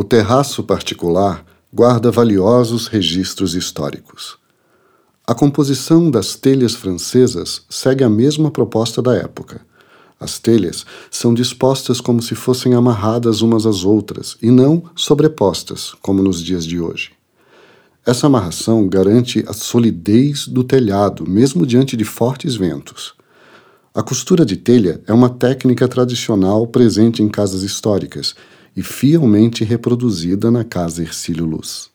O terraço particular guarda valiosos registros históricos. A composição das telhas francesas segue a mesma proposta da época. As telhas são dispostas como se fossem amarradas umas às outras e não sobrepostas, como nos dias de hoje. Essa amarração garante a solidez do telhado, mesmo diante de fortes ventos. A costura de telha é uma técnica tradicional presente em casas históricas e fielmente reproduzida na Casa Ercílio Luz.